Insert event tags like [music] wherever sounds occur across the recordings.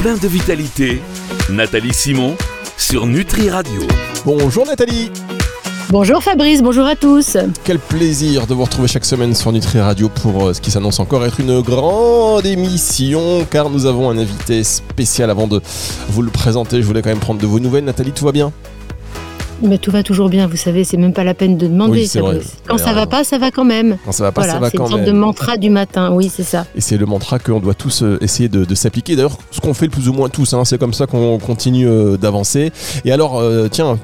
plein de vitalité, Nathalie Simon sur Nutri Radio. Bonjour Nathalie Bonjour Fabrice, bonjour à tous. Quel plaisir de vous retrouver chaque semaine sur Nutri Radio pour euh, ce qui s'annonce encore être une grande émission car nous avons un invité spécial avant de vous le présenter. Je voulais quand même prendre de vos nouvelles. Nathalie, tout va bien? Mais tout va toujours bien, vous savez, c'est même pas la peine de demander. Quand ça va pas, ça va quand même. Quand ça va pas, ça va quand même. C'est une sorte de mantra du matin, oui, c'est ça. Et c'est le mantra qu'on doit tous euh, essayer de, s'appliquer. D'ailleurs, ce qu'on fait le plus ou moins tous, hein, c'est comme ça qu'on continue euh, d'avancer. Et alors, euh, tiens,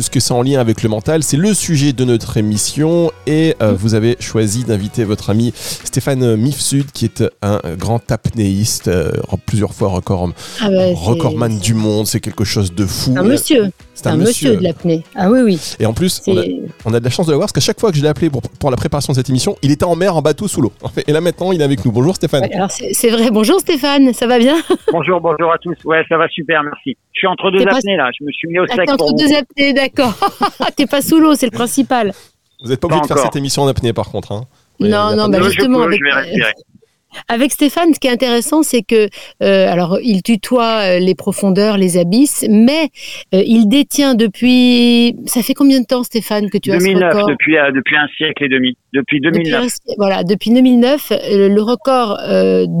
puisque c'est en lien avec le mental. C'est le sujet de notre émission et euh, vous avez choisi d'inviter votre ami Stéphane Mifsud, qui est un grand apnéiste, euh, plusieurs fois record, ah recordman du monde. C'est quelque chose de fou. Un monsieur. C'est un, monsieur. de l'apnée. Ah oui, oui. Et en plus, on a, de la chance de le voir parce qu'à chaque fois que je l'ai appelé pour, la préparation de cette émission, il était en mer, en bateau, sous l'eau. Et là maintenant, il est avec nous. Bonjour Stéphane. alors c'est vrai. Bonjour Stéphane, ça va bien? Bonjour, bonjour à tous. Ouais, ça va super, merci. Je suis entre deux apnées là. Je me suis mis au sec. entre deux apnées, d'accord. [laughs] T'es pas sous l'eau, c'est le principal. Vous n'êtes pas obligé de faire cette émission en apnée par contre. Hein. Non, non, bah justement, avec, avec Stéphane, ce qui est intéressant, c'est que, euh, alors, il tutoie euh, les profondeurs, les abysses, mais euh, il détient depuis. Ça fait combien de temps, Stéphane, que tu as ce record depuis, depuis un siècle et demi. Depuis 2009. voilà, depuis 2009, le record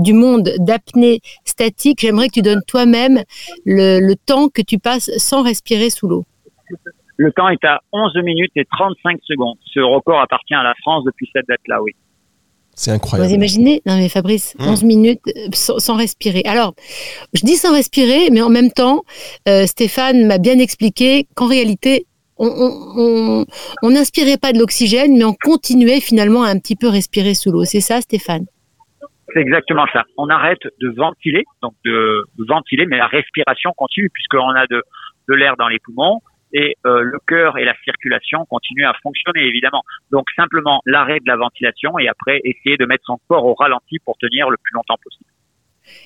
du monde d'apnée statique. J'aimerais que tu donnes toi-même le, le temps que tu passes sans respirer sous l'eau. Le temps est à 11 minutes et 35 secondes. Ce record appartient à la France depuis cette date-là, oui. C'est incroyable. Vous imaginez? Non mais Fabrice, 11 hum. minutes euh, sans, respirer. Alors, je dis sans respirer, mais en même temps, euh, Stéphane m'a bien expliqué qu'en réalité, on n'inspirait pas de l'oxygène, mais on continuait finalement à un petit peu respirer sous l'eau. C'est ça, Stéphane? C'est exactement ça. On arrête de ventiler, donc de, ventiler, mais la respiration continue puisqu'on a de, de l'air dans les poumons et euh, le cœur et la circulation continuent à fonctionner évidemment. Donc simplement l'arrêt de la ventilation et après essayer de mettre son corps au ralenti pour tenir le plus longtemps possible.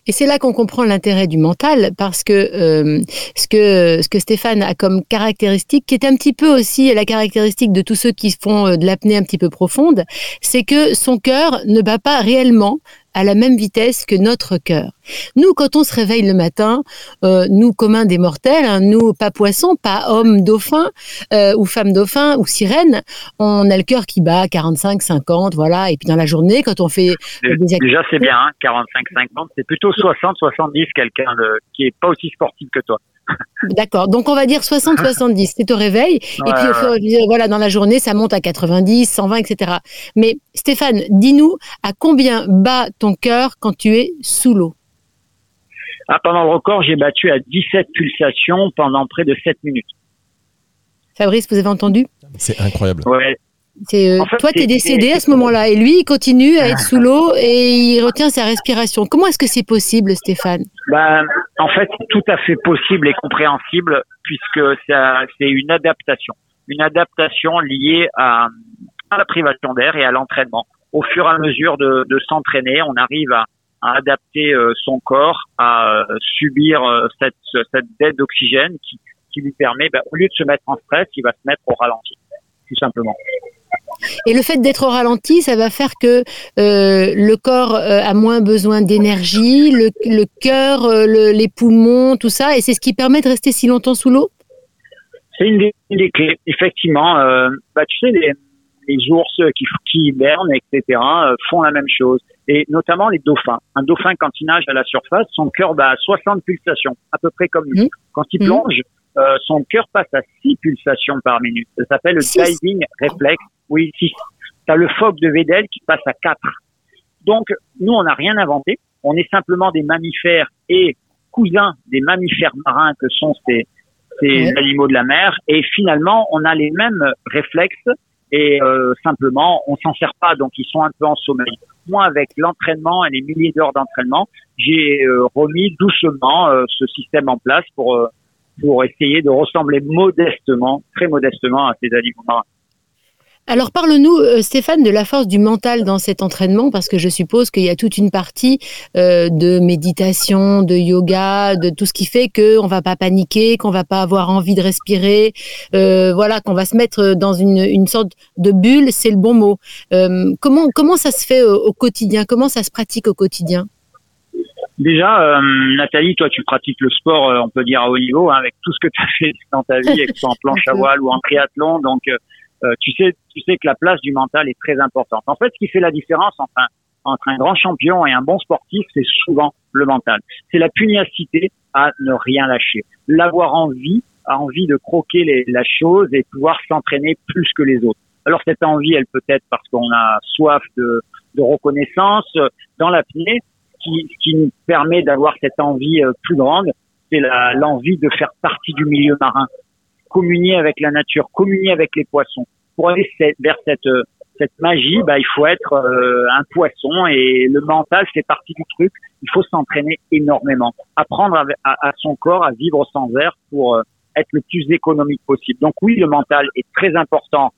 Et c'est là qu'on comprend l'intérêt du mental, parce que, euh, ce que ce que Stéphane a comme caractéristique, qui est un petit peu aussi la caractéristique de tous ceux qui font euh, de l'apnée un petit peu profonde, c'est que son cœur ne bat pas réellement à la même vitesse que notre cœur. Nous, quand on se réveille le matin, euh, nous communs des mortels, hein, nous pas poissons, pas hommes dauphins euh, ou femmes dauphins ou sirènes, on a le cœur qui bat 45, 50, voilà. Et puis dans la journée, quand on fait déjà c'est bien, 45, hein, 50, c'est plutôt 60, 70 quelqu'un qui est pas aussi sportif que toi. D'accord. Donc on va dire 60-70, c'est au réveil. et puis voilà, dans la journée, ça monte à 90, 120, etc. Mais Stéphane, dis-nous à combien bat ton cœur quand tu es sous l'eau? Ah, Pendant le record, j'ai battu à 17 pulsations pendant près de 7 minutes. Fabrice, vous avez entendu? C'est incroyable. Ouais, euh, toi, tu es décédé à ce moment-là et lui, il continue à être sous l'eau et il retient sa respiration. Comment est-ce que c'est possible, Stéphane? Ben, En fait, c'est tout à fait possible et compréhensible puisque c'est une adaptation. Une adaptation liée à, la privation d'air et à l'entraînement. Au fur et à mesure de, s'entraîner, on arrive à, adapter euh, son corps à euh, subir cette, cette dette d'oxygène qui, qui lui permet, ben, au lieu de se mettre en stress, il va se mettre au ralenti, tout simplement. Et le fait d'être ralenti, ça va faire que euh, le corps euh, a moins besoin d'énergie, le, le cœur, euh, les poumons, tout ça, et c'est ce qui permet de rester si longtemps sous l'eau C'est une, des clés. Effectivement, bah, tu sais, les, les ours qui, qui hibernent, etc., font la même chose. Et notamment les dauphins. Un dauphin, quand il nage à la surface, son cœur bat à 60 pulsations, à peu près comme nous. Mmh. Quand il mmh. plonge, son cœur passe à 6 pulsations par minute. Ça s'appelle le diving reflex oui, si. Tu as le phoque de Vedel qui passe à 4. Donc, nous, on n'a rien inventé. On est simplement des mammifères et cousins des mammifères marins que sont ces, ces animaux de la mer. Et finalement, on a les mêmes réflexes et euh, simplement, on s'en sert pas. Donc, ils sont un peu en sommeil. Moi, avec l'entraînement et les milliers d'heures d'entraînement, j'ai euh, remis doucement euh, ce système en place pour pour essayer de ressembler modestement, très modestement à ces animaux marins. Alors parle-nous, euh, Stéphane, de la force du mental dans cet entraînement, parce que je suppose qu'il y a toute une partie euh, de méditation, de yoga, de tout ce qui fait qu'on va pas paniquer, qu'on va pas avoir envie de respirer, euh, voilà, qu'on va se mettre dans une, une sorte de bulle, c'est le bon mot. comment comment ça se fait au, quotidien? Comment ça se pratique au quotidien? Déjà, euh, Nathalie, toi, tu pratiques le sport, euh, on peut dire à haut niveau, hein, avec tout ce que tu as [laughs] fait dans ta vie, que ce soit en planche à voile ou en triathlon. Donc, euh, tu sais, tu sais que la place du mental est très importante. En fait, ce qui fait la différence entre un, entre un grand champion et un bon sportif, c'est souvent le mental. C'est la pugnacité à ne rien lâcher, l'avoir envie, a envie de croquer les, la chose et pouvoir s'entraîner plus que les autres. Alors cette envie, elle peut être parce qu'on a soif de, de reconnaissance dans l'apnée, qui, qui nous permet d'avoir cette envie euh, plus grande, c'est l'envie de faire partie du milieu marin, communier avec la nature, communier avec les poissons. Pour aller vers cette euh, cette magie, bah, il faut être euh, un poisson et le mental fait partie du truc. Il faut s'entraîner énormément, apprendre à, à, son corps à vivre sans air pour être le plus économique possible. Donc oui, le mental est très important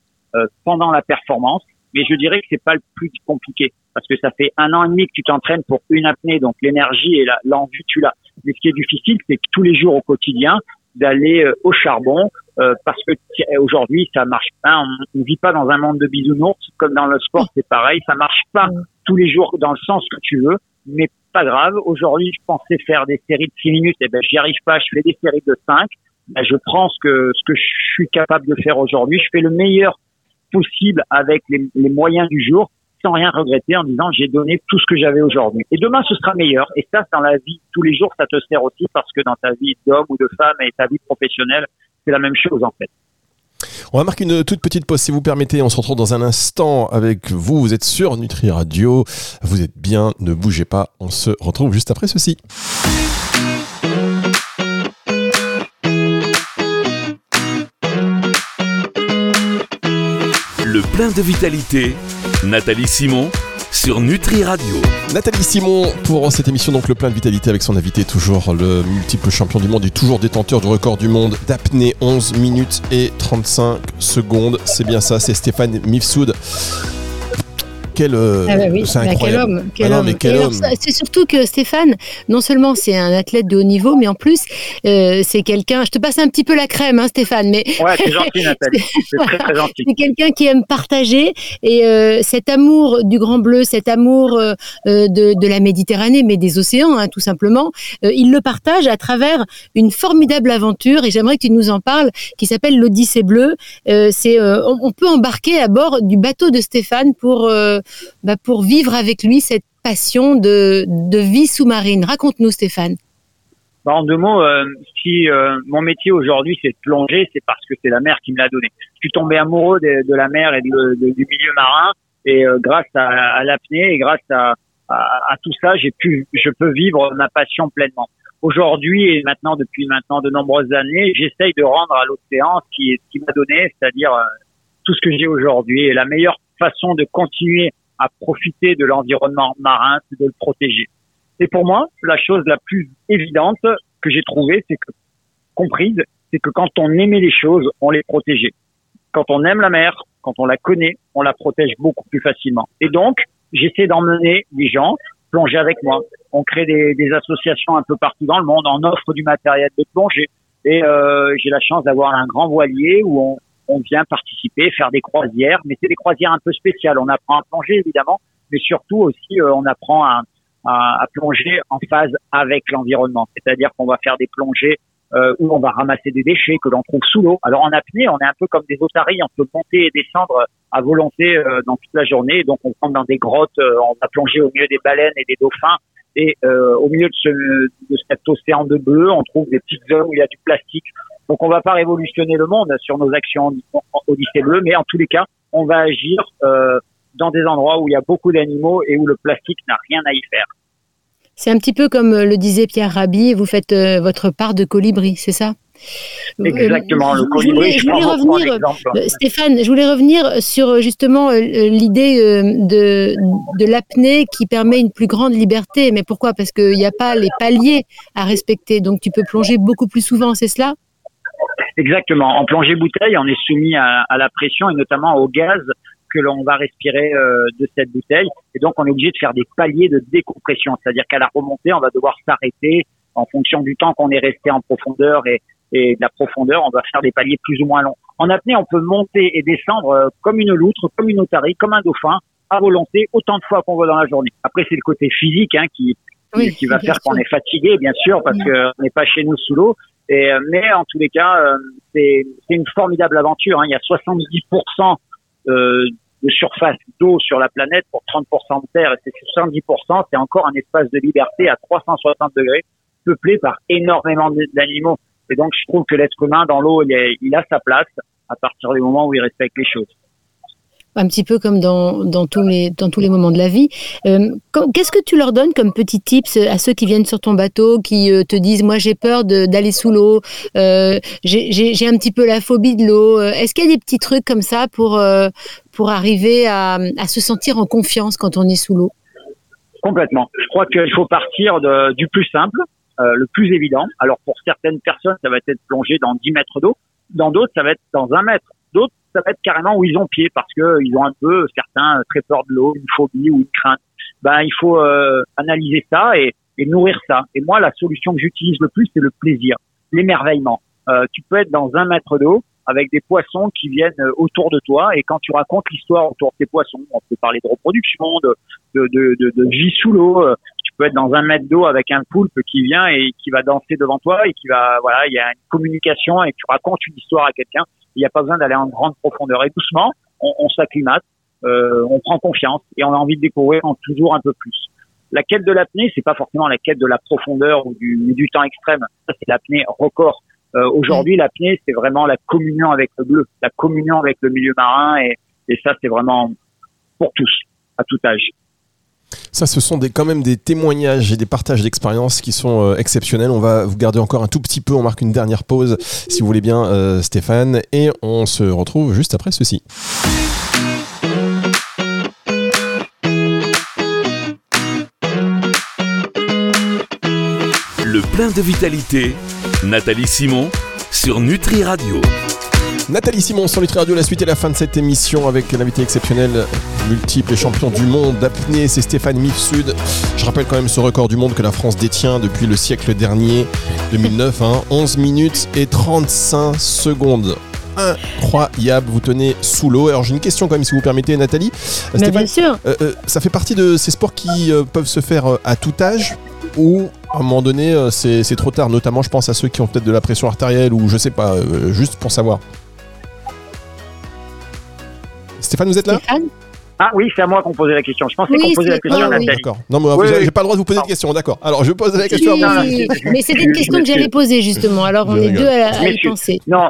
pendant la performance, mais je dirais que c'est pas le plus compliqué parce que ça fait un an et demi que tu t'entraînes pour une apnée, donc l'énergie et l'envie tu l'as. Mais ce qui est difficile, c'est que tous les jours au quotidien d'aller euh, au charbon euh, parce que aujourd'hui ça marche pas. On ne vit pas dans un monde de bisounours comme dans le sport, c'est pareil, ça marche pas tous les jours dans le sens que tu veux, mais pas grave. Aujourd'hui, je pensais faire des séries de 6 minutes, et eh ben j'y arrive pas. Je fais des séries de 5. Ben, je prends ce que ce que je suis capable de faire aujourd'hui. Je fais le meilleur possible avec les, les moyens du jour sans rien regretter en disant j'ai donné tout ce que j'avais aujourd'hui. Et demain ce sera meilleur. Et ça, dans la vie tous les jours, ça te sert aussi parce que dans ta vie d'homme ou de femme et ta vie professionnelle, c'est la même chose en fait. On va marquer une toute petite pause si vous permettez. On se retrouve dans un instant avec vous. Vous êtes sur Nutri Radio. Vous êtes bien, ne bougez pas. On se retrouve juste après ceci. Plein de vitalité Nathalie Simon sur Nutri Radio. Nathalie Simon pour cette émission donc le plein de vitalité avec son invité toujours le multiple champion du monde et toujours détenteur du record du monde d'apnée 11 minutes et 35 secondes. C'est bien ça, c'est Stéphane Mifsoud quel, euh, ah bah c'est incroyable. quel homme, quel homme. C'est surtout que Stéphane, non seulement c'est un athlète de haut niveau, mais en plus euh, c'est quelqu'un. Je te passe un petit peu la crème, hein, Stéphane. Mais ouais, c'est [laughs] gentil, Nathalie. C'est très très gentil. C'est quelqu'un qui aime partager et euh, cet amour du Grand Bleu, cet amour euh, de, de, la Méditerranée, mais des océans, hein, tout simplement, euh, il le partage à travers une formidable aventure. Et j'aimerais que tu nous en parles, qui s'appelle l'Odyssée bleue. c'est on, on, peut embarquer à bord du bateau de Stéphane pour bah, pour vivre avec lui cette passion de, vie sous-marine. Raconte-nous, Stéphane. Bah, en deux mots, euh, si euh, mon métier aujourd'hui c'est de plonger, c'est parce que c'est la mer qui me l'a donné. Je suis tombé amoureux de, la mer et du milieu marin, et euh, grâce à, l'apnée et grâce à, tout ça, j'ai pu, je peux vivre ma passion pleinement. Aujourd'hui et maintenant depuis maintenant de nombreuses années, j'essaye de rendre à l'océan ce qui m'a donné, c'est-à-dire tout ce que j'ai aujourd'hui. Et la meilleure façon de continuer à profiter de l'environnement marin, c'est de le protéger. Et pour moi, la chose la plus évidente que j'ai trouvée, c'est que, comprise, c'est que quand on aimait les choses, on les protégeait. Quand on aime la mer, quand on la connaît, on la protège beaucoup plus facilement. Et donc, j'essaie d'emmener les gens plonger avec moi. On crée des, des, associations un peu partout dans le monde, on offre du matériel de plongée. Et euh, j'ai la chance d'avoir un grand voilier où on, on vient participer, faire des croisières, mais c'est des croisières un peu spéciales. On apprend à plonger évidemment, mais surtout aussi euh, on apprend à, à, à, plonger en phase avec l'environnement. C'est-à-dire qu'on va faire des plongées euh, où on va ramasser des déchets que l'on trouve sous l'eau. Alors en apnée, on est un peu comme des otaries, on peut monter et descendre à volonté euh, dans toute la journée. Donc on rentre dans des grottes, euh, on va plonger au milieu des baleines et des dauphins. Et au milieu de, ce, de cet océan de bleu, on trouve des petites zones où il y a du plastique. Donc on va pas révolutionner le monde sur nos actions Odyssée Bleu, mais en tous les cas, on va agir euh, dans des endroits où il y a beaucoup d'animaux et où le plastique n'a rien à y faire. C'est un petit peu comme le disait Pierre Rabhi, vous faites euh, votre part de colibri, c'est ça? Exactement, le colibri. Je voulais, revenir, euh, Stéphane, je voulais revenir sur justement l'idée de, de l'apnée qui permet une plus grande liberté. Mais pourquoi? Parce qu'il n'y a pas les paliers à respecter, donc tu peux plonger beaucoup plus souvent, c'est cela? Exactement. En plongée bouteille, on est soumis à, à la pression et notamment au gaz que l'on va respirer euh, de cette bouteille. Et donc, on est obligé de faire des paliers de décompression. C'est-à-dire qu'à la remontée, on va devoir s'arrêter en fonction du temps qu'on est resté en profondeur et, et de la profondeur, on va faire des paliers plus ou moins longs. En apnée, on peut monter et descendre euh, comme une loutre, comme une otarie, comme un dauphin, à volonté, autant de fois qu'on veut dans la journée. Après, c'est le côté physique hein, qui, qui va faire qu'on est fatigué, bien sûr, parce qu'on n'est pas chez nous sous l'eau. Et, euh, mais en tous les cas, euh, c'est une formidable aventure. Hein. Il y a 70% euh, de surface d'eau sur la planète pour 30% de terre. Et ces 70%, c'est encore un espace de liberté à 360 degrés, peuplé par énormément d'animaux. Et donc, je trouve que l'être humain dans l'eau, il, il a sa place à partir du moment où il respecte les choses un petit peu comme dans, tous, les, moments de la vie. Euh, qu'est-ce que tu leur donnes comme petits tips à ceux qui viennent sur ton bateau, qui euh, te disent Moi, j'ai peur d'aller sous l'eau, euh, j'ai un petit peu la phobie de l'eau. Est-ce qu'il y a des petits trucs comme ça pour, arriver à, se sentir en confiance quand on est sous l'eau? Complètement. Je crois qu'il faut partir du plus simple, le plus évident. Alors, pour certaines personnes, ça va être plonger dans 10 mètres d'eau. Dans d'autres, ça va être dans un mètre. Ça va être carrément où ils ont pied parce que ils ont un peu certains très peur de l'eau, une phobie ou une crainte. Ben il faut euh, analyser ça et, et, nourrir ça. Et moi la solution que j'utilise le plus c'est le plaisir, l'émerveillement. Euh, tu peux être dans un mètre d'eau avec des poissons qui viennent euh, autour de toi et quand tu racontes l'histoire autour de tes poissons, on peut parler de reproduction, de, de, de, de vie sous l'eau. Euh, tu peux être dans un mètre d'eau avec un poulpe qui vient et qui va danser devant toi et qui va voilà il y a une communication et tu racontes une histoire à quelqu'un il n'y a pas besoin d'aller en grande profondeur. Et doucement, on, on s'acclimate, euh, on prend confiance et on a envie de découvrir en toujours un peu plus. La quête de l'apnée, c'est pas forcément la quête de la profondeur ou du, du temps extrême. Ça, c'est l'apnée record. Euh, Aujourd'hui, l'apnée, c'est vraiment la communion avec le bleu, la communion avec le milieu marin, et, et ça, c'est vraiment pour tous, à tout âge. Ça, ce sont quand même des témoignages et des partages d'expériences qui sont euh, exceptionnels. On va vous garder encore un tout petit peu. On marque une dernière pause, si vous voulez bien, euh, Stéphane. Et on se retrouve juste après ceci. Le plein de vitalité, Nathalie Simon sur Nutri Radio. Nathalie Simon sur Nutri Radio, la suite et la fin de cette émission avec l'invité exceptionnel, multiple et champion du monde d'apnée, c'est Stéphane Mifsud. Je rappelle quand même ce record du monde que la France détient depuis le siècle dernier, 2009, 11 hein. minutes et 35 secondes incroyable. Vous tenez sous l'eau. Alors j'ai une question quand même, si vous permettez, Nathalie. Stéphane, bien sûr. Euh, euh, ça fait partie de ces sports qui euh, peuvent se faire à tout âge ou à un moment donné c'est trop tard. Notamment, je pense à ceux qui ont peut-être de la pression artérielle ou je sais pas, juste pour savoir. Stéphane, vous êtes là ah oui, c'est à moi qu'on posait la question. Je pensais qu'on posait la question à Nathalie. D'accord. Non, mais j'ai pas le droit de vous poser de question. D'accord. Alors, je pose la question à Mais c'était une question que j'allais poser justement. Alors, on est deux à, y penser. Non,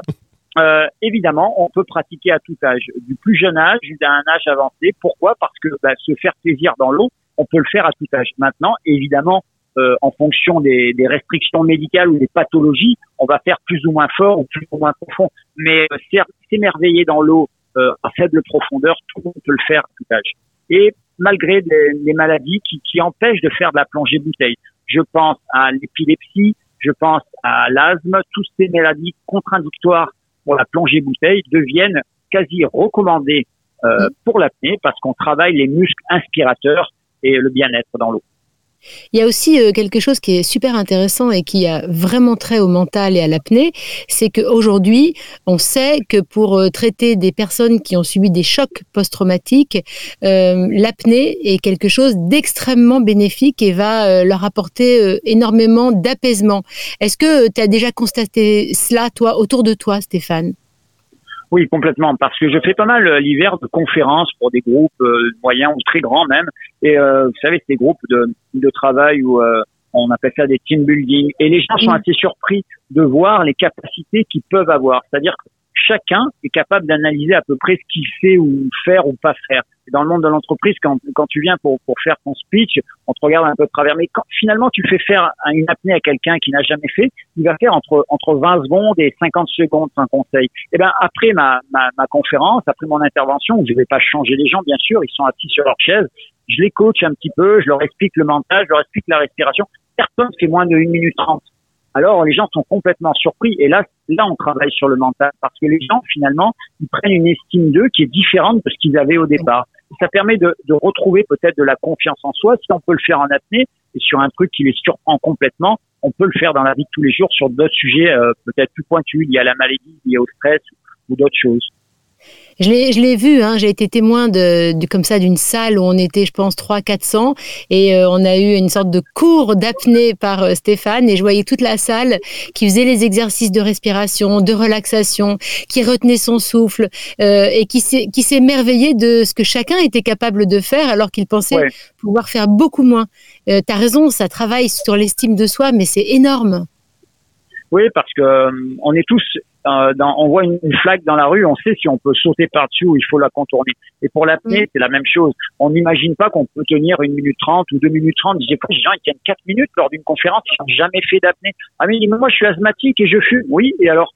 euh, évidemment, on peut pratiquer à tout âge, du plus jeune âge jusqu'à un âge avancé. Pourquoi? Parce que bah, se faire plaisir dans l'eau, on peut le faire à tout âge. Maintenant, évidemment, euh, en fonction des, des, restrictions médicales ou des pathologies, on va faire plus ou moins fort ou plus ou moins profond. Mais euh, s'émerveiller dans l'eau, euh, à faible profondeur, tout le monde peut le faire à tout âge. Et malgré les, maladies qui, qui, empêchent de faire de la plongée bouteille, je pense à l'épilepsie, je pense à l'asthme, toutes ces maladies contradictoires pour la plongée bouteille deviennent quasi recommandées euh, pour l'apnée parce qu'on travaille les muscles inspirateurs et le bien-être dans l'eau. Il y a aussi euh, quelque chose qui est super intéressant et qui a vraiment trait au mental et à l'apnée, c'est qu'aujourd'hui, on sait que pour euh, traiter des personnes qui ont subi des chocs post-traumatiques, euh, l'apnée est quelque chose d'extrêmement bénéfique et va leur apporter énormément d'apaisement. Est-ce que tu as déjà constaté cela, toi, autour de toi, Stéphane? Oui, complètement, parce que je fais pas mal euh, l'hiver de conférences pour des groupes euh, moyens ou très grands même. Et euh, vous savez, c'est des groupes de, de travail où on appelle ça des team building. Et les gens sont assez surpris de voir les capacités qu'ils peuvent avoir. C'est-à-dire que chacun est capable d'analyser à peu près ce qu'il fait ou faire ou pas faire. dans le monde de l'entreprise, quand, quand tu viens pour, pour faire ton speech, on te regarde un peu de travers. Mais quand finalement tu fais faire une apnée à quelqu'un qui n'a jamais fait, il va faire entre, entre 20 secondes et 50 secondes un conseil. Et eh ben après ma, ma, ma conférence, après mon intervention, je vais pas changer les gens, bien sûr, ils sont assis sur leur chaise. Je les coach un petit peu, je leur explique le mental, je leur explique la respiration. Personne fait moins de 1 minute 30 alors les gens sont complètement surpris. Et là, là, on travaille sur le mental parce que les gens, finalement, ils prennent une estime d'eux qui est différente de ce qu'ils avaient au départ. Ça permet de, de retrouver peut-être de la confiance en soi. Si on peut le faire en apnée et sur un truc qui les surprend complètement, on peut le faire dans la vie de tous les jours sur d'autres sujets euh, peut-être plus pointus liés à la maladie, liés au stress ou d'autres choses. Je l'ai, je l'ai vu, hein, j'ai été témoin de, de comme ça d'une salle où on était, je pense, 300-400 et euh, on a eu une sorte de cours d'apnée par euh, Stéphane et je voyais toute la salle qui faisait les exercices de respiration, de relaxation, qui retenait son souffle euh, et qui s'est, qui s'émerveillait de ce que chacun était capable de faire alors qu'il pensait Ouais. pouvoir faire beaucoup moins. Euh, T'as raison, ça travaille sur l'estime de soi, mais c'est énorme. Oui, parce que on est tous, euh, dans, on voit une, une flaque dans la rue, on sait si on peut sauter par-dessus ou il faut la contourner. Et pour l'apnée, Mm. c'est la même chose. On n'imagine pas qu'on peut tenir une minute trente ou deux minutes trente. J'ai des gens ils tiennent quatre minutes lors d'une conférence, ils n'ont jamais fait d'apnée. Ah mais moi je suis asthmatique et je fume. Oui, et alors?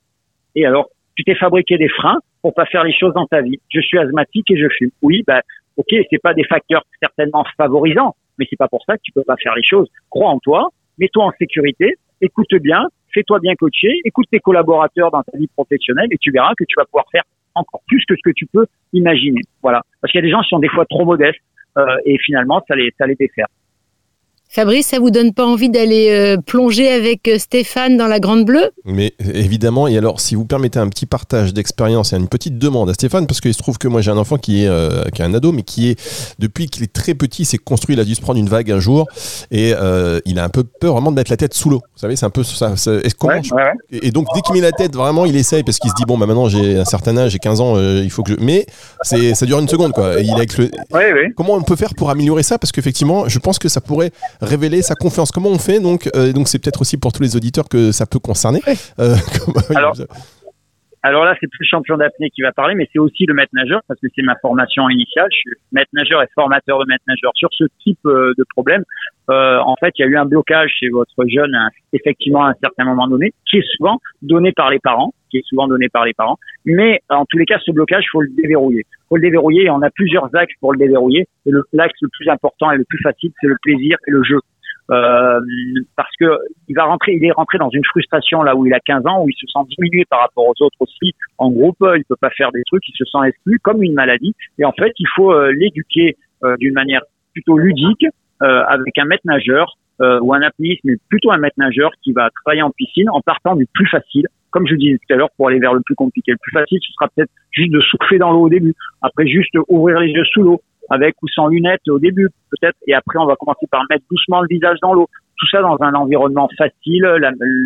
Et alors Tu t'es fabriqué des freins pour pas faire les choses dans ta vie. Je suis asthmatique et je fume. Oui, bah ok, c'est pas des facteurs certainement favorisants, mais c'est pas pour ça que tu peux pas faire les choses. Crois en toi, mets-toi en sécurité, écoute bien, fais-toi bien coacher, écoute tes collaborateurs dans ta vie professionnelle et tu verras que tu vas pouvoir faire encore plus que ce que tu peux imaginer. Voilà. Parce qu'il y a des gens qui sont des fois trop modestes euh, et finalement ça les ça les défère. Fabrice, ça vous donne pas envie d'aller euh, plonger avec euh, Stéphane dans la Grande Bleue? Mais évidemment, et alors si vous permettez un petit partage d'expérience et une petite demande à Stéphane, parce qu'il se trouve que moi j'ai un enfant qui est, euh, qui est un ado, mais qui est, depuis qu'il est très petit, s'est construit, il a dû se prendre une vague un jour, et euh, il a un peu peur vraiment de mettre la tête sous l'eau. Vous savez, c'est un peu ça. ça- est-ce- comment Ouais, je- ouais, ouais. et, et donc dès qu'il met la tête, vraiment, il essaye, parce qu'il se dit, bon, bah maintenant j'ai un certain âge, j'ai 15 ans, euh, il faut que je... Mais c'est, ça dure une seconde, quoi. Et il ouais. Comment on peut faire pour améliorer ça? Parce qu'effectivement, je pense que ça pourrait révéler sa confiance. Comment on fait Donc, euh, donc c'est peut-être aussi pour tous les auditeurs que ça peut concerner. Euh, [laughs] Alors, Alors là, c'est plus le champion d'apnée qui va parler, mais c'est aussi le maître nageur parce que c'est ma formation initiale. Je suis maître nageur et formateur de maître nageur sur ce type euh, de problème. Euh, en fait, il y a eu un blocage chez votre jeune, effectivement, à un certain moment donné, qui est souvent donné par les parents, qui est souvent donné par les parents. Mais en tous les cas, ce blocage, faut le déverrouiller. Faut le déverrouiller. Et on a plusieurs axes pour le déverrouiller. Et l'axe le plus important et le plus facile, c'est le plaisir et le jeu. Euh, parce que il va rentrer, il est rentré dans une frustration là où il a 15 ans, où il se sent diminué par rapport aux autres aussi en groupe, il peut pas faire des trucs, il se sent exclu comme une maladie. Et en fait, il faut euh, l'éduquer euh, d'une manière plutôt ludique euh, avec un maître nageur ou un apnéiste, mais plutôt un maître nageur qui va travailler en piscine en partant du plus facile. Comme je disais tout à l'heure, pour aller vers le plus compliqué. Le plus facile, ce sera peut-être juste de souffler dans l'eau au début. Après, juste ouvrir les yeux sous l'eau, avec ou sans lunettes au début, peut-être. Et après, on va commencer par mettre doucement le visage dans l'eau. Tout ça dans un environnement facile,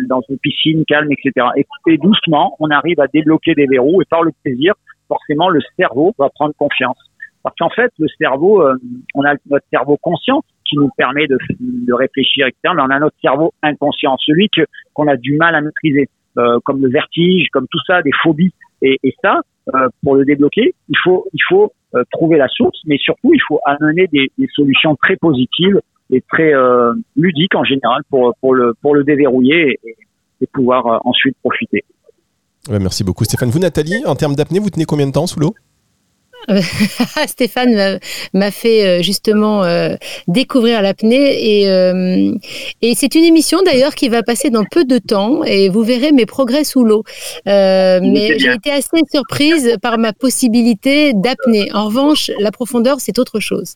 dans une piscine calme, etc. Et, et doucement, on arrive à débloquer des verrous. Et par le plaisir, forcément, le cerveau va prendre confiance. Parce qu'en fait, le cerveau, euh, on a notre cerveau conscient qui nous permet de, de réfléchir, etc. Mais on a notre cerveau inconscient, celui que qu'on a du mal à maîtriser, euh, comme le vertige, comme tout ça, des phobies. Et, et ça, euh, pour le débloquer, il faut, il faut euh, trouver la source, mais surtout, il faut amener des, des solutions très positives et très euh, ludiques en général pour pour le pour le déverrouiller et, pouvoir euh, ensuite profiter. Merci beaucoup, Stéphane. Vous, Nathalie, en termes d'apnée, vous tenez combien de temps sous l'eau? [laughs] Stéphane m'a- fait euh, justement euh, découvrir l'apnée et, euh, et c'est une émission d'ailleurs qui va passer dans peu de temps et vous verrez mes progrès sous l'eau. Euh, mais j'ai été assez surprise par ma possibilité d'apnée. En revanche, la profondeur, c'est autre chose.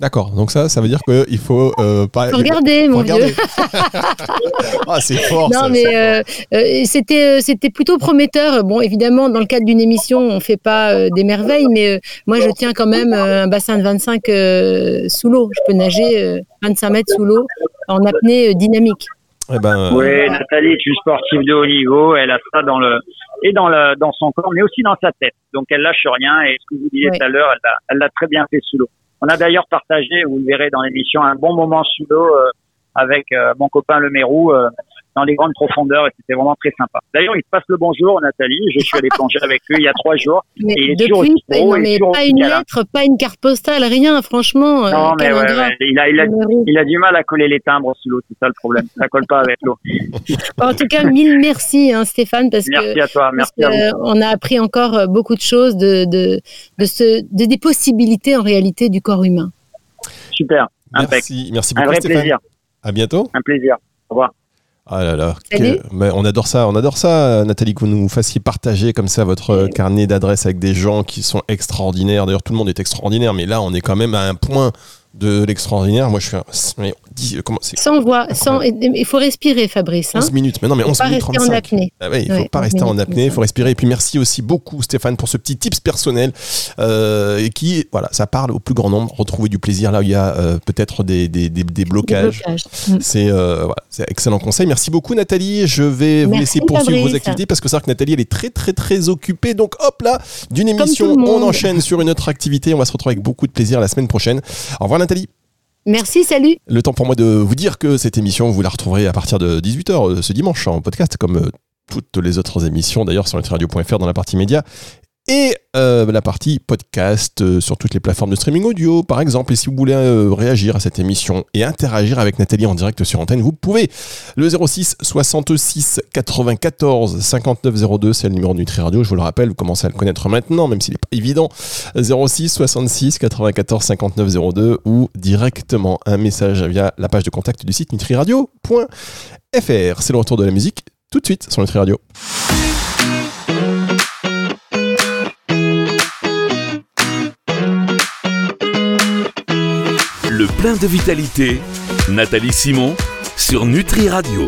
D'accord. Donc ça, ça veut dire qu'il faut euh, pas. Faut regarder, faut mon regarder. vieux. [laughs] ah, c'est fort. Non, ça, mais c'est euh, euh, c'était euh, c'était plutôt prometteur. Bon, évidemment, dans le cadre d'une émission, on fait pas euh, des merveilles, mais euh, moi, je tiens quand même euh, un bassin de 25 euh, sous l'eau. Je peux nager euh, 25 mètres sous l'eau en apnée euh, dynamique. Eh ben, Oui, Nathalie est une sportive de haut niveau. Elle a ça dans le et dans le dans son corps, mais aussi dans sa tête. Donc elle lâche rien. Et ce que vous disiez tout à l'heure, elle l'a elle l'a très bien fait sous l'eau. On a d'ailleurs partagé, vous le verrez dans l'émission, un bon moment sous l'eau euh, avec euh, mon copain Le Mérou euh, dans les grandes profondeurs et c'était vraiment très sympa. D'ailleurs, il te passe le bonjour, Nathalie. Je suis allé plonger avec lui il y a trois jours. Mais Et il est toujours aussi beau, non, il est mais toujours pas une lettre, pas une carte postale, rien, franchement. euh, Non, mais ouais, il a il a il a du mal à coller les timbres sous l'eau, c'est ça le problème. Ça colle pas avec l'eau. [laughs] En tout cas, mille merci, hein, Stéphane, parce que Merci à toi, parce merci à vous. que, euh, on a appris encore euh, beaucoup de choses de, de, de, ce, de des possibilités en réalité du corps humain. Super, impec. merci, merci Un beaucoup, vrai Stéphane. plaisir, À bientôt. un plaisir. Au revoir. Ah là là, que- mais on adore ça, on adore ça, Nathalie, que vous nous fassiez partager comme ça votre carnet d'adresses avec des gens qui sont extraordinaires. D'ailleurs, tout le monde est extraordinaire, mais là, on est quand même à un point de l'extraordinaire. Moi, je suis un- mais 10, comment c'est Sans voix, sans, il faut respirer, Fabrice. Hein 11 minutes. Mais non, mais 11 pas minutes rester 35. en apnée. Ah ouais, il faut Ouais, pas 11 rester en apnée, il faut 35. respirer. Et puis merci aussi beaucoup Stéphane pour ce petit tips personnel euh, et qui, voilà, ça parle au plus grand nombre. Retrouver du plaisir là où il y a euh, peut-être des, des, des, des blocages. Blocage. Mm. C'est euh, voilà, excellent conseil. Merci beaucoup Nathalie. Je vais vous Merci, laisser poursuivre vos activités parce que c'est vrai que Nathalie elle est très très très occupée. Donc hop là, d'une émission, on enchaîne sur une autre activité. On va se retrouver avec beaucoup de plaisir la semaine prochaine. Au revoir Nathalie. Merci, salut. Le temps pour moi de vous dire que cette émission, vous la retrouverez à partir de 18h ce dimanche en podcast, comme euh, toutes les autres émissions d'ailleurs sur nutriradio.fr dans la partie média et euh, la partie podcast euh, sur toutes les plateformes de streaming audio par exemple. Et si vous voulez euh, réagir à cette émission et interagir avec Nathalie en direct sur antenne, vous pouvez. Le 06 66 94 59 02, c'est le numéro de Nutri Radio, je vous le rappelle, vous commencez à le connaître maintenant, même s'il n'est pas évident. 06 66 94 59 02 ou directement un message via la page de contact du site nutriradio.fr. C'est le retour de la musique tout de suite sur Nutri Radio. Plein de vitalité, Nathalie Simon sur Nutri Radio.